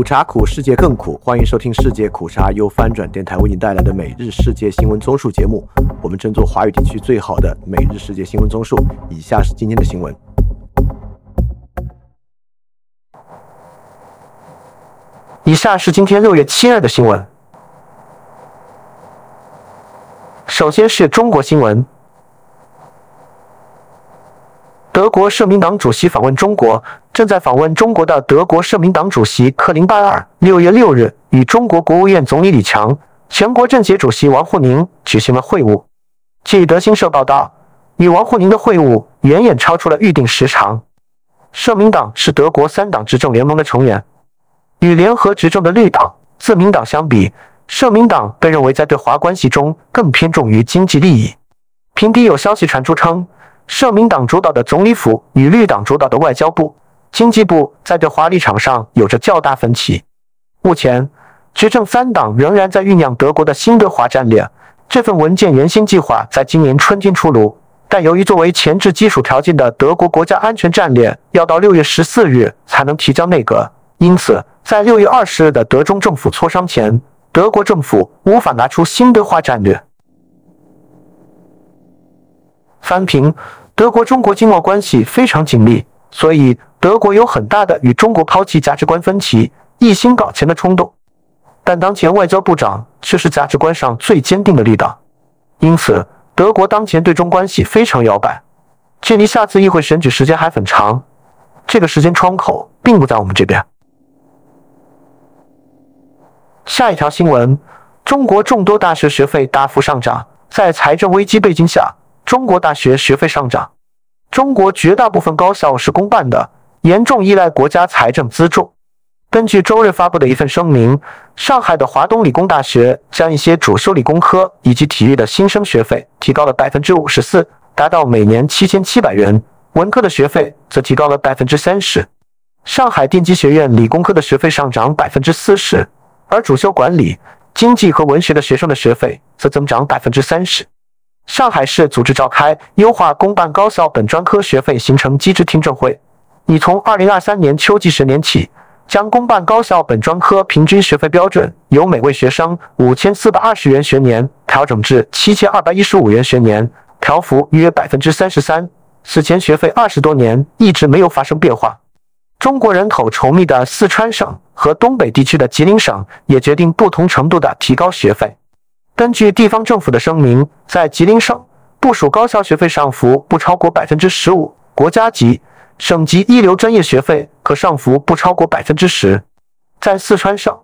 苦茶苦，世界更苦。欢迎收听世界苦茶由翻转电台为您带来的每日世界新闻综述节目。我们争做华语地区最好的每日世界新闻综述。以下是今天的新闻。以下是今天六月七日的新闻。首先是中国新闻。德国社民党主席访问中国，正在访问中国的德国社民党主席克林拜尔六月六日与中国国务院总理李强、全国政协主席王沪宁举行了会晤。据德新社报道，与王沪宁的会晤远远超出了预定时长。社民党是德国三党执政联盟的成员，与联合执政的绿党、自民党相比，社民党被认为在对华关系中更偏重于经济利益。平底有消息传出称。社民党主导的总理府与绿党主导的外交部、经济部在对华立场上有着较大分歧。目前，执政三党仍然在酝酿德国的新德华战略。这份文件原先计划在今年春天出炉，但由于作为前置基础条件的德国国家安全战略要到六月十四日才能提交内阁，因此在六月二十日的德中政府磋商前，德国政府无法拿出新德化战略。翻评。德国中国经贸关系非常紧密，所以德国有很大的与中国抛弃价值观分歧、一心搞钱的冲动。但当前外交部长却是价值观上最坚定的力道，因此德国当前对中关系非常摇摆。距离下次议会选举时间还很长，这个时间窗口并不在我们这边。下一条新闻：中国众多大学学费大幅上涨，在财政危机背景下。中国大学学费上涨，中国绝大部分高校是公办的，严重依赖国家财政资助。根据周日发布的一份声明，上海的华东理工大学将一些主修理工科以及体育的新生学费提高了百分之五十四，达到每年七千七百元；文科的学费则提高了百分之三十。上海电机学院理工科的学费上涨百分之四十，而主修管理、经济和文学的学生的学费则增长百分之三十。上海市组织召开优化公办高校本专科学费形成机制听证会，拟从二零二三年秋季十年起，将公办高校本专科平均学费标准由每位学生五千四百二十元学年调整至七千二百一十五元学年，调幅约百分之三十三。此前学费二十多年一直没有发生变化。中国人口稠密的四川省和东北地区的吉林省也决定不同程度的提高学费。根据地方政府的声明，在吉林省部署高校学费上浮不超过百分之十五，国家级、省级一流专业学费可上浮不超过百分之十。在四川省，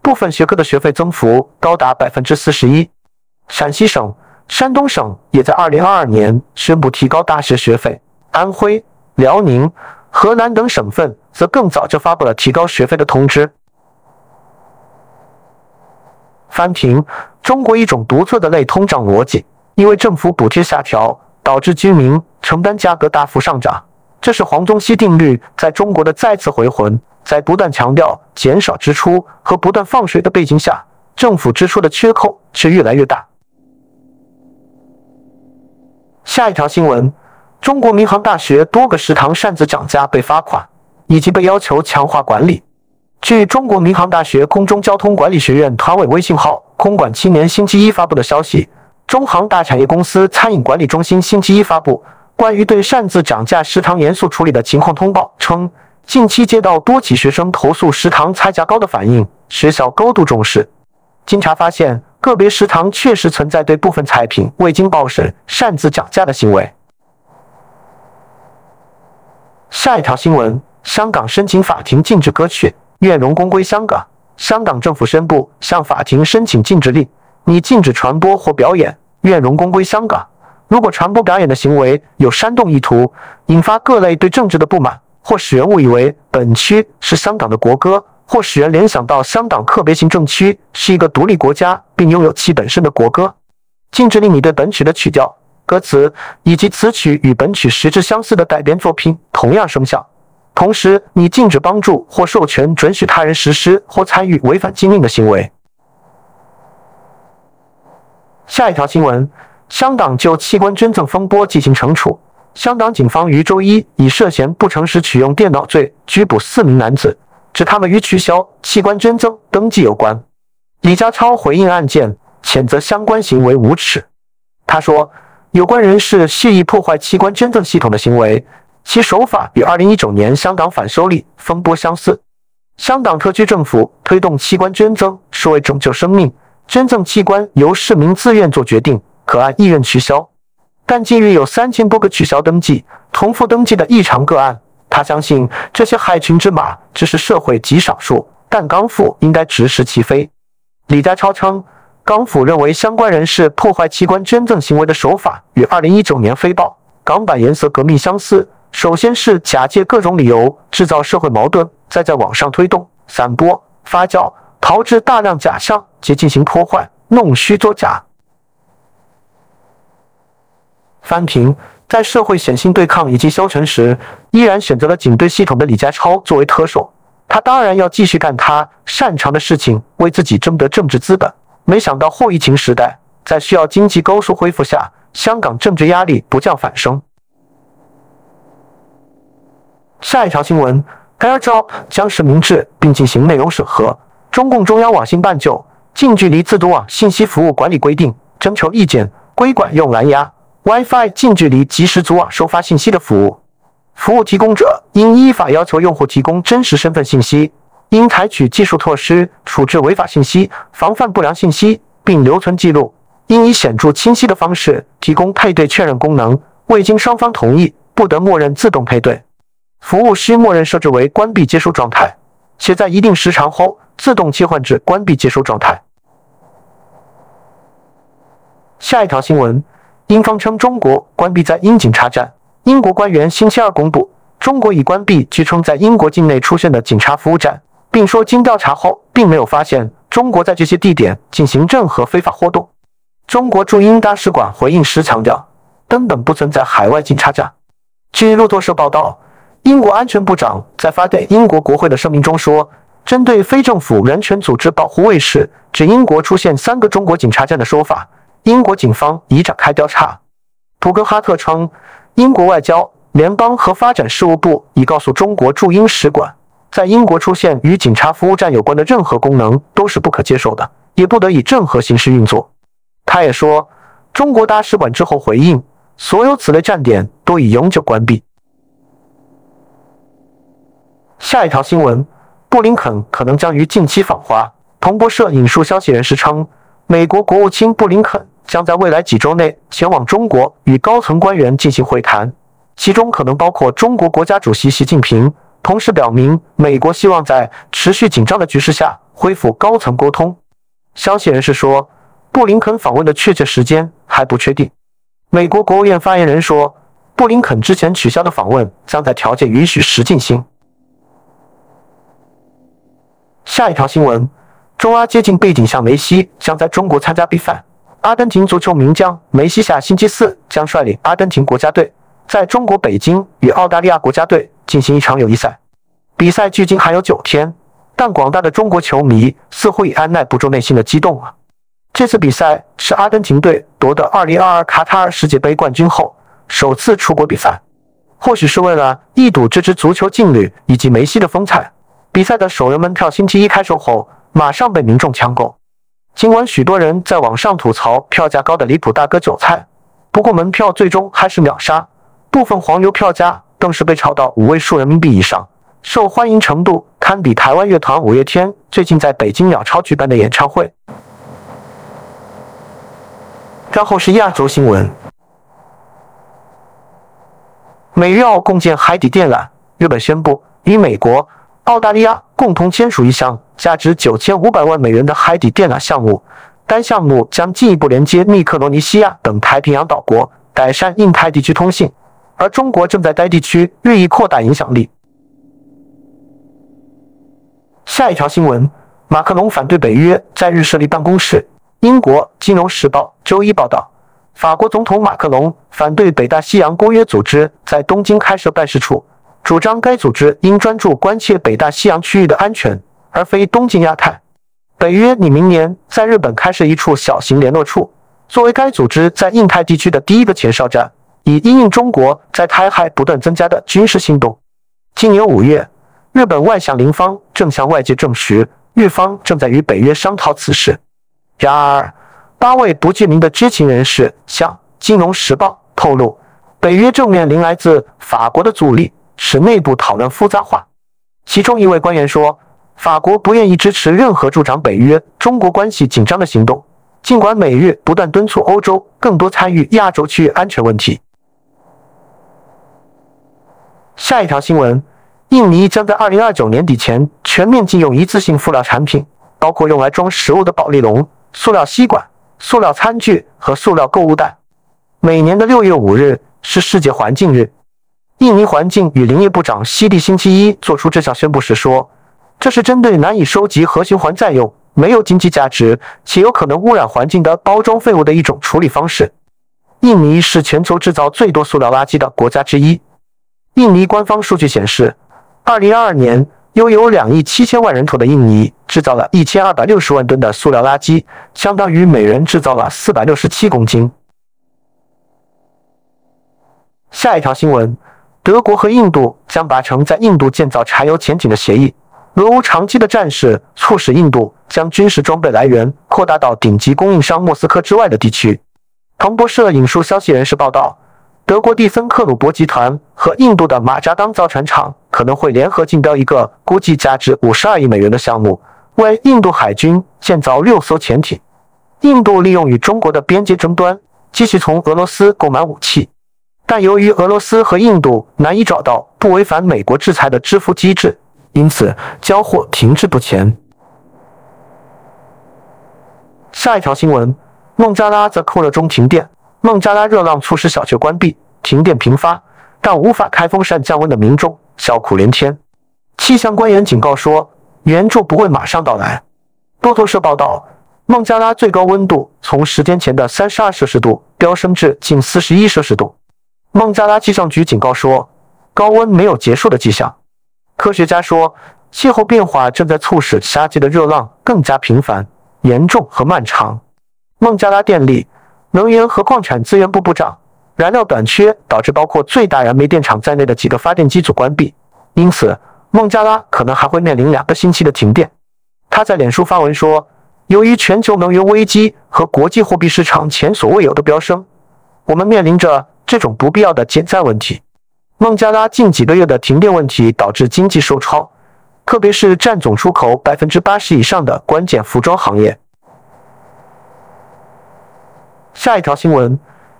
部分学科的学费增幅高达百分之四十一。陕西省、山东省也在二零二二年宣布提高大学学费，安徽、辽宁、河南等省份则更早就发布了提高学费的通知。翻评中国一种独特的类通胀逻辑，因为政府补贴下调，导致居民承担价格大幅上涨。这是黄宗羲定律在中国的再次回魂。在不断强调减少支出和不断放水的背景下，政府支出的缺口却越来越大。下一条新闻：中国民航大学多个食堂擅自涨价被罚款，以及被要求强化管理。据中国民航大学空中交通管理学院团委微信号“空管青年”星期一发布的消息，中航大产业公司餐饮管理中心星期一发布关于对擅自涨价食堂严肃处理的情况通报，称近期接到多起学生投诉食堂菜价高的反映，学校高度重视。经查发现，个别食堂确实存在对部分菜品未经报审擅自涨价的行为。下一条新闻：香港申请法庭禁止歌曲。愿荣公归香港。香港政府宣布向法庭申请禁止令，拟禁止传播或表演《愿荣公归香港》。如果传播表演的行为有煽动意图，引发各类对政治的不满，或使人误以为本区是香港的国歌，或使人联想到香港特别行政区是一个独立国家，并拥有其本身的国歌，禁止令你对本曲的曲调、歌词以及词曲与本曲实质相似的改编作品同样生效。同时，你禁止帮助或授权准许他人实施或参与违反禁令的行为。下一条新闻：香港就器官捐赠风波进行惩处。香港警方于周一以涉嫌不诚实取用电脑罪拘捕四名男子，指他们与取消器官捐赠登记有关。李家超回应案件，谴责相关行为无耻。他说，有关人士蓄意破坏器官捐赠系统的行为，其手法与2019年香港反修例风波相似。香港特区政府推动器官捐赠是为拯救生命，捐赠器官由市民自愿做决定，可按意愿取消。但近日有三千多个取消登记、重复登记的异常个案，他相信这些害群之马只是社会极少数，但港府应该直视其非。李家超称，港府认为相关人士破坏器官捐赠行为的手法与2019年飞豹港版颜色革命相似。首先是假借各种理由制造社会矛盾，再在网上推动、散播、发酵、炮制大量假象，及进行破坏、弄虚作假。翻平在社会显性对抗以及消沉时，依然选择了警队系统的李家超作为特首。他当然要继续干他擅长的事情，为自己争得政治资本。没想到后疫情时代，在需要经济高速恢复下，香港政治压力不降反升。下一条新闻：AirDrop 将实名制并进行内容审核。中共中央网信办就近距离自读网信息服务管理规定征求意见，规管用蓝牙 WiFi 近距离即时组网收发信息的服务。服务提供者应依法要求用户提供真实身份信息，应采取技术措施处置违法信息，防范不良信息，并留存记录。应以显著清晰的方式提供配对确认功能，未经双方同意，不得默认自动配对。服务需默认设置为关闭接收状态，且在一定时长后自动切换至关闭接收状态。下一条新闻，英方称中国关闭在英警察站。英国官员星期二公布，中国已关闭据称在英国境内出现的警察服务站，并说经调查后，并没有发现中国在这些地点进行任何非法活动。中国驻英大使馆回应时强调，根本不存在海外警察站。据路透社报道，英国安全部长在发给英国国会的声明中说，针对非政府人权组织保护卫士指英国出现三个中国警察站的说法，英国警方已展开调查。普格哈特称。英国外交、联邦和发展事务部已告诉中国驻英使馆，在英国出现与警察服务站有关的任何功能都是不可接受的，也不得以任何形式运作。他也说，中国大使馆之后回应，所有此类站点都已永久关闭。下一条新闻：布林肯可能将于近期访华。彭博社引述消息人士称，美国国务卿布林肯。将在未来几周内前往中国与高层官员进行会谈，其中可能包括中国国家主席习近平。同时表明，美国希望在持续紧张的局势下恢复高层沟通。消息人士说，布林肯访问的确切时间还不确定。美国国务院发言人说，布林肯之前取消的访问将在条件允许时进行。下一条新闻：中阿接近背景下，梅西将在中国参加比赛。阿根廷足球名将梅西下星期四将率领阿根廷国家队在中国北京与澳大利亚国家队进行一场友谊赛。比赛距今还有九天，但广大的中国球迷似乎已按耐不住内心的激动了。这次比赛是阿根廷队夺得2022卡塔尔世界杯冠军后首次出国比赛，或许是为了一睹这支足球劲旅以及梅西的风采。比赛的首人门票星期一开售后马上被民众抢购。尽管许多人在网上吐槽票价高的离谱，大割韭菜，不过门票最终还是秒杀，部分黄牛票价更是被炒到五位数人民币以上，受欢迎程度堪比台湾乐团五月天最近在北京鸟巢举办的演唱会。然后是亚洲新闻，美日澳共建海底电缆，日本宣布与美国、澳大利亚共同签署一项。价值九千五百万美元的海底电缆项目，该项目将进一步连接密克罗尼西亚等太平洋岛国，改善印太地区通信。而中国正在该地区日益扩大影响力。下一条新闻：马克龙反对北约在日设立办公室。英国《金融时报》周一报道，法国总统马克龙反对北大西洋公约组织在东京开设办事处，主张该组织应专注关切北大西洋区域的安全。而非东进亚太。北约拟明年在日本开设一处小型联络处，作为该组织在印太地区的第一个前哨站，以因应中国在台海不断增加的军事行动。今年五月，日本外相林芳正向外界证实，日方正在与北约商讨此事。然而，八位不具名的知情人士向《金融时报》透露，北约正面临来自法国的阻力，使内部讨论复杂化。其中一位官员说：“法国不愿意支持任何助长北约中国关系紧张的行动，尽管美日不断敦促欧洲更多参与亚洲区域安全问题。”下一条新闻：印尼将在二零二九年底前全面禁用一次性塑料产品，包括用来装食物的保丽龙。塑料吸管、塑料餐具和塑料购物袋。每年的六月五日是世界环境日。印尼环境与林业部长西蒂星期一做出这项宣布时说：“这是针对难以收集和循环再用、没有经济价值且有可能污染环境的包装废物的一种处理方式。”印尼是全球制造最多塑料垃圾的国家之一。印尼官方数据显示，二零二二年。拥有两亿七千万人口的印尼制造了一千二百六十万吨的塑料垃圾，相当于每人制造了四百六十七公斤。下一条新闻：德国和印度将达成在印度建造柴油潜艇的协议。俄乌长期的战事促使印度将军事装备来源扩大到顶级供应商莫斯科之外的地区。彭博社引述消息人士报道。德国蒂森克鲁伯集团和印度的马扎当造船厂可能会联合竞标一个估计价值五十二亿美元的项目，为印度海军建造六艘潜艇。印度利用与中国的边界争端，继续从俄罗斯购买武器，但由于俄罗斯和印度难以找到不违反美国制裁的支付机制，因此交货停滞不前。下一条新闻：孟加拉在酷热中停电。孟加拉热浪促使小区关闭，停电频发，但无法开风扇降温的民众叫苦连天。气象官员警告说，援助不会马上到来。路透社报道，孟加拉最高温度从十天前的三十二摄氏度飙升至近四十一摄氏度。孟加拉气象局警告说，高温没有结束的迹象。科学家说，气候变化正在促使夏季的热浪更加频繁、严重和漫长。孟加拉电力。能源和矿产资源部部长，燃料短缺导致包括最大燃煤电厂在内的几个发电机组关闭，因此孟加拉可能还会面临两个星期的停电。他在脸书发文说：“由于全球能源危机和国际货币市场前所未有的飙升，我们面临着这种不必要的减载问题。孟加拉近几个月的停电问题导致经济受创，特别是占总出口百分之八十以上的关键服装行业。”下一条新闻：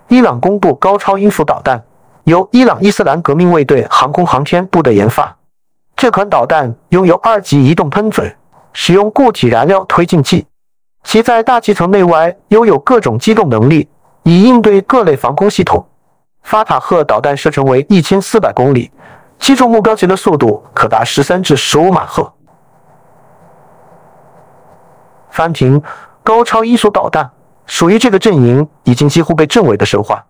伊朗公布高超音速导弹，由伊朗伊斯兰革命卫队航空航天部队研发。这款导弹拥有二级移动喷嘴，使用固体燃料推进剂，其在大气层内外拥有各种机动能力，以应对各类防空系统。法塔赫导弹射程为一千四百公里，击中目标前的速度可达十三至十五马赫。翻平高超音速导弹。属于这个阵营已经几乎被证伪的神话。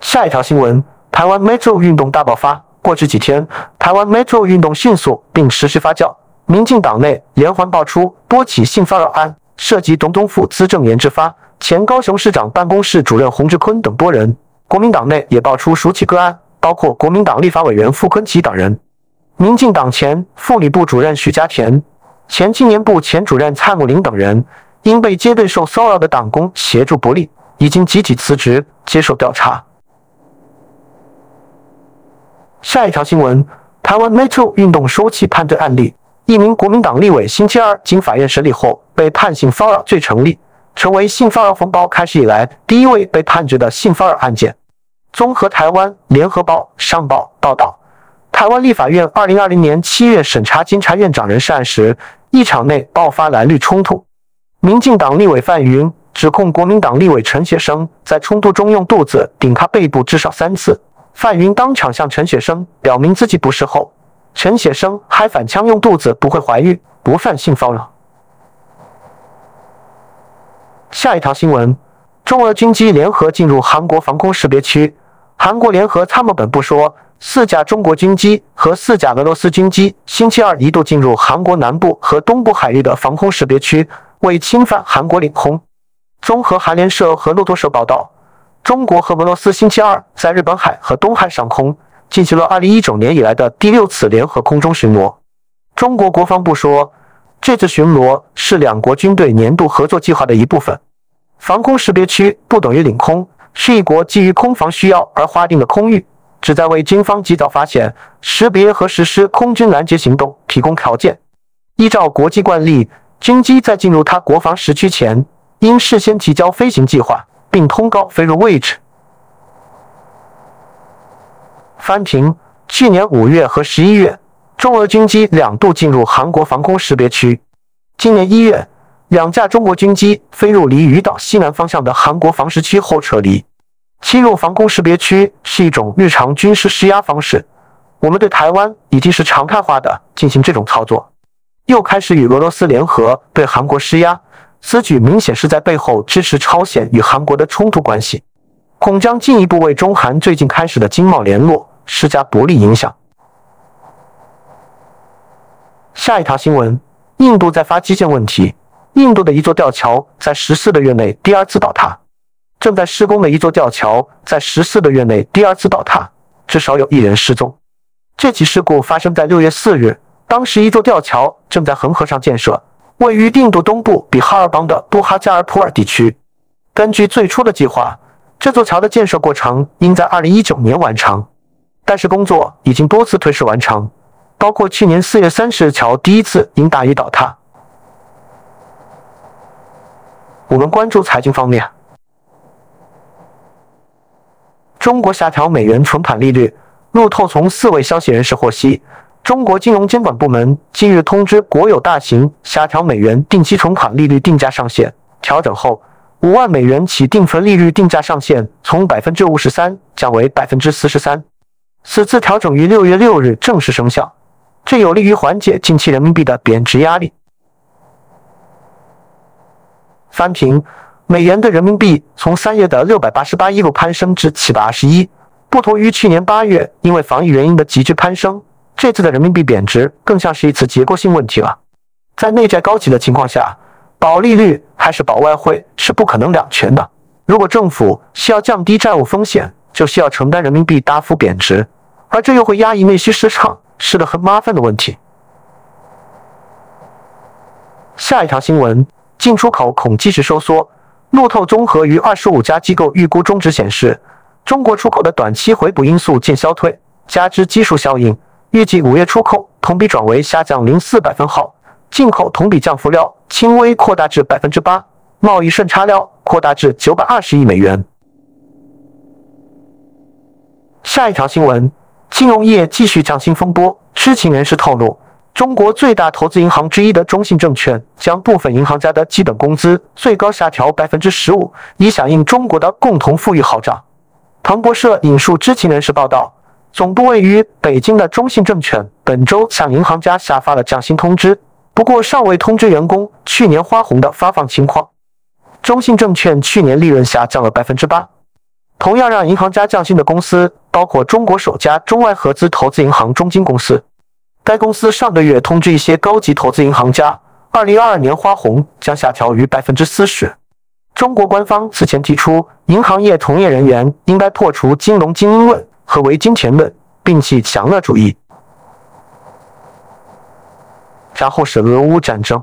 下一条新闻：台湾 Metro 运动大爆发。过去几天，台湾 Metro 运动迅速并持续发酵，民进党内连环爆出多起性骚扰案，涉及总统府资政研制发、前高雄市长办公室主任洪志坤等多人。国民党内也爆出数起个案，包括国民党立法委员傅昆萁等人，民进党前妇女部主任许家田。前青年部前主任蔡木林等人因被接对受骚扰的党工协助不利，已经集体辞职接受调查。下一条新闻：台湾 Metro 运动收起判罪案例，一名国民党立委星期二经法院审理后被判性骚扰罪成立，成为性骚扰风暴开始以来第一位被判决的性骚扰案件。综合台湾联合报、上报报道，台湾立法院二零二零年七月审查监察院长人事案时。一场内爆发蓝绿冲突，民进党立委范云指控国民党立委陈雪生在冲突中用肚子顶他背部至少三次。范云当场向陈雪生表明自己不是后，陈雪生还反呛用肚子不会怀孕，不犯性骚扰。下一条新闻：中俄军机联合进入韩国防空识别区，韩国联合参谋本部说。四架中国军机和四架俄罗斯军机星期二一度进入韩国南部和东部海域的防空识别区，未侵犯韩国领空。综合韩联社和路透社报道，中国和俄罗斯星期二在日本海和东海上空进行了2019年以来的第六次联合空中巡逻。中国国防部说，这次巡逻是两国军队年度合作计划的一部分。防空识别区不等于领空，是一国基于空防需要而划定的空域，旨在为军方及早发现、识别和实施空军拦截行动提供条件。依照国际惯例，军机在进入他国防时区前，应事先提交飞行计划，并通告飞入位置。翻平，去年五月和十一月，中俄军机两度进入韩国防空识别区。今年一月，两架中国军机飞入离鱼岛西南方向的韩国防识区后撤离。侵入防空识别区是一种日常军事施压方式，我们对台湾已经是常态化的进行这种操作，又开始与俄罗斯联合对韩国施压，此举明显是在背后支持朝鲜与韩国的冲突关系，恐将进一步为中韩最近开始的经贸联络施加不利影响。下一条新闻：印度在发基建问题，印度的一座吊桥在十四个月内第二次倒塌。正在施工的一座吊桥在十四个月内第二次倒塌，至少有一人失踪。这起事故发生在六月四日，当时一座吊桥正在恒河上建设，位于印度东部比哈尔邦的布哈加尔普尔地区。根据最初的计划，这座桥的建设过程应在二零一九年完成，但是工作已经多次推迟完成，包括去年四月三十日桥第一次因大雨倒塌。我们关注财经方面。中国下调美元存款利率。路透从四位消息人士获悉，中国金融监管部门近日通知国有大型下调美元定期存款利率定价上限。调整后，五万美元起定存利率定价上限从百分之五十三降为百分之四十三。此次调整于六月六日正式生效，这有利于缓解近期人民币的贬值压力。翻平。美元对人民币从三月的六百八十八一路攀升至七百二十一，不同于去年八月因为防疫原因的急剧攀升，这次的人民币贬值更像是一次结构性问题了。在内债高企的情况下，保利率还是保外汇是不可能两全的。如果政府需要降低债务风险，就需要承担人民币大幅贬值，而这又会压抑内需市场，是个很麻烦的问题。下一条新闻，进出口恐继续收缩。路透综合于二十五家机构预估中值显示，中国出口的短期回补因素渐消退，加之基数效应，预计五月出口同比转为下降零四百分号，进口同比降幅料轻微扩大至百分之八，贸易顺差料扩大至九百二十亿美元。下一条新闻，金融业继续降薪风波，知情人士透露。中国最大投资银行之一的中信证券将部分银行家的基本工资最高下调百分之十五，以响应中国的共同富裕号召。彭博社引述知情人士报道，总部位于北京的中信证券本周向银行家下发了降薪通知，不过尚未通知员工去年花红的发放情况。中信证券去年利润下降了百分之八。同样让银行家降薪的公司包括中国首家中外合资投资银行中金公司。该公司上个月通知一些高级投资银行家，二零二二年花红将下调逾百分之四十。中国官方此前提出，银行业从业人员应该破除金融精英论和唯金钱论，摒弃享乐主义。然后是俄乌战争，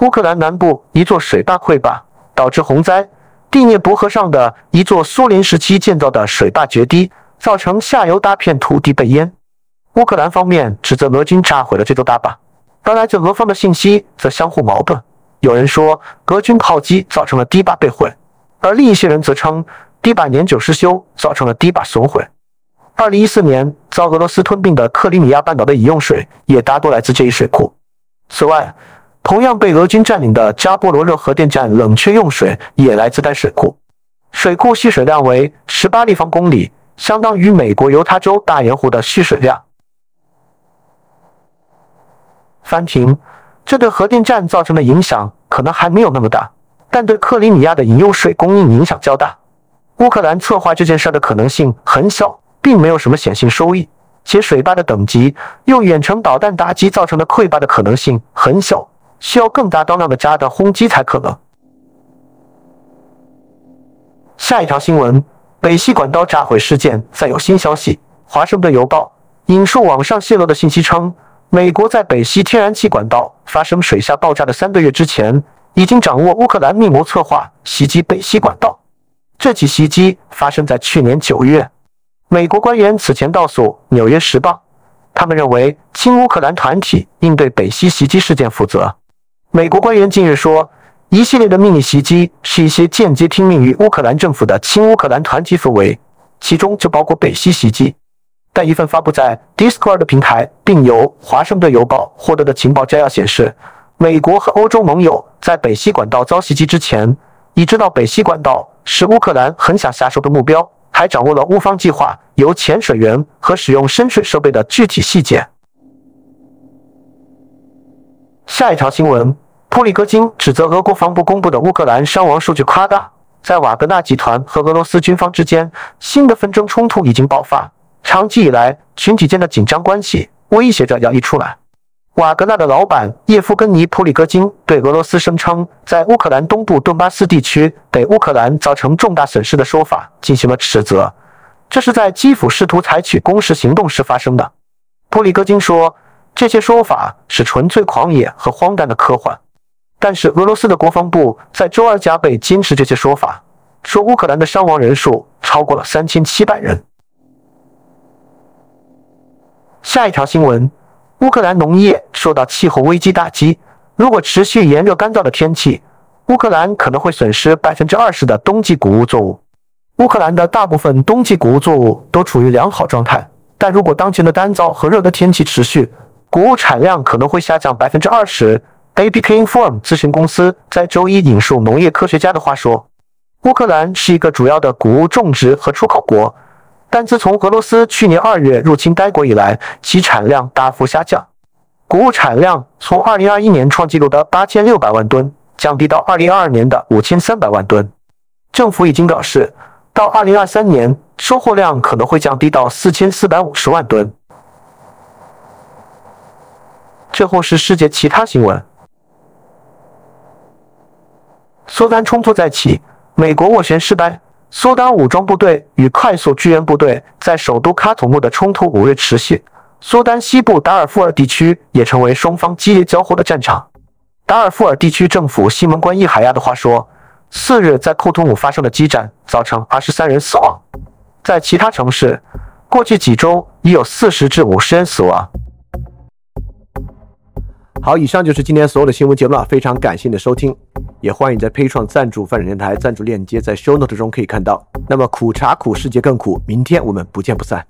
乌克兰南部一座水坝溃坝导致洪灾，第聂伯河上的一座苏联时期建造的水坝决堤。造成下游大片土地被淹，乌克兰方面指责俄军炸毁了这座大坝，而来自俄方的信息则相互矛盾。有人说俄军炮击造成了堤坝被毁，而另一些人则称堤坝年久失修造成了堤坝损毁。二零一四年遭俄罗斯吞并的克里米亚半岛的饮用水也大多来自这一水库。此外，同样被俄军占领的加波罗热核电站冷却用水也来自该水库，水库蓄水量为十八立方公里。相当于美国犹他州大盐湖的蓄水量。翻停，这对核电站造成的影响可能还没有那么大，但对克里米亚的饮用水供应影响较大。乌克兰策划这件事的可能性很小，并没有什么显性收益，且水坝的等级用远程导弹打击造成的溃坝的可能性很小，需要更大当量的炸弹轰击才可能。下一条新闻。北溪管道炸毁事件再有新消息。华盛顿邮报引述网上泄露的信息称，美国在北溪天然气管道发生水下爆炸的三个月之前，已经掌握乌克兰密谋策划袭击北溪管道。这起袭击发生在去年九月。美国官员此前告诉《纽约时报》，他们认为亲乌克兰团体应对北溪袭击事件负责。美国官员近日说，一系列的秘密袭击是一些间接听命于乌克兰政府的亲乌克兰团体所为，其中就包括北溪袭击。但一份发布在 Discord 平台并由《华盛顿邮报》获得的情报摘要显示，美国和欧洲盟友在北溪管道遭袭击之前，已知道北溪管道是乌克兰很想下手的目标。还掌握了乌方计划由潜水员和使用深水设备的具体细节。下一条新闻：普里戈金指责俄国防部公布的乌克兰伤亡数据夸大。在瓦格纳集团和俄罗斯军方之间，新的纷争冲突已经爆发。长期以来，群体间的紧张关系威胁着要溢出来。瓦格纳的老板叶夫根尼·普里戈金对俄罗斯声称在乌克兰东部顿巴斯地区给乌克兰造成重大损失的说法进行了斥责，这是在基辅试图采取攻势行动时发生的。普里戈金说，这些说法是纯粹狂野和荒诞的科幻。但是俄罗斯的国防部在周二加倍坚持这些说法，说乌克兰的伤亡人数超过了三千七百人。下一条新闻。乌克兰农业受到气候危机打击。如果持续炎热干燥的天气，乌克兰可能会损失百分之二十的冬季谷物作物。乌克兰的大部分冬季谷物作物都处于良好状态，但如果当前的干燥和热的天气持续，谷物产量可能会下降百分之二十。APK Inform 咨询公司在周一引述农业科学家的话说：“乌克兰是一个主要的谷物种植和出口国。”但自从俄罗斯去年二月入侵该国以来，其产量大幅下降。谷物产量从二零二一年创纪录的八千六百万吨降低到二零二二年的五千三百万吨。政府已经表示，到二零二三年，收获量可能会降低到四千四百五十万吨。最后是世界其他新闻：苏丹冲突再起，美国斡旋失败。苏丹武装部队与快速支援部队在首都喀土穆的冲突五日持续。苏丹西部达尔富尔地区也成为双方激烈交火的战场。达尔富尔地区政府西门官伊海亚的话说，四日在库图姆发生的激战造成二十三人死亡。在其他城市，过去几周已有四十至五十人死亡。好，以上就是今天所有的新闻节目了，非常感谢你的收听，也欢迎在配创赞助发展电台赞助链接在 show note 中可以看到。那么苦茶苦，世界更苦，明天我们不见不散。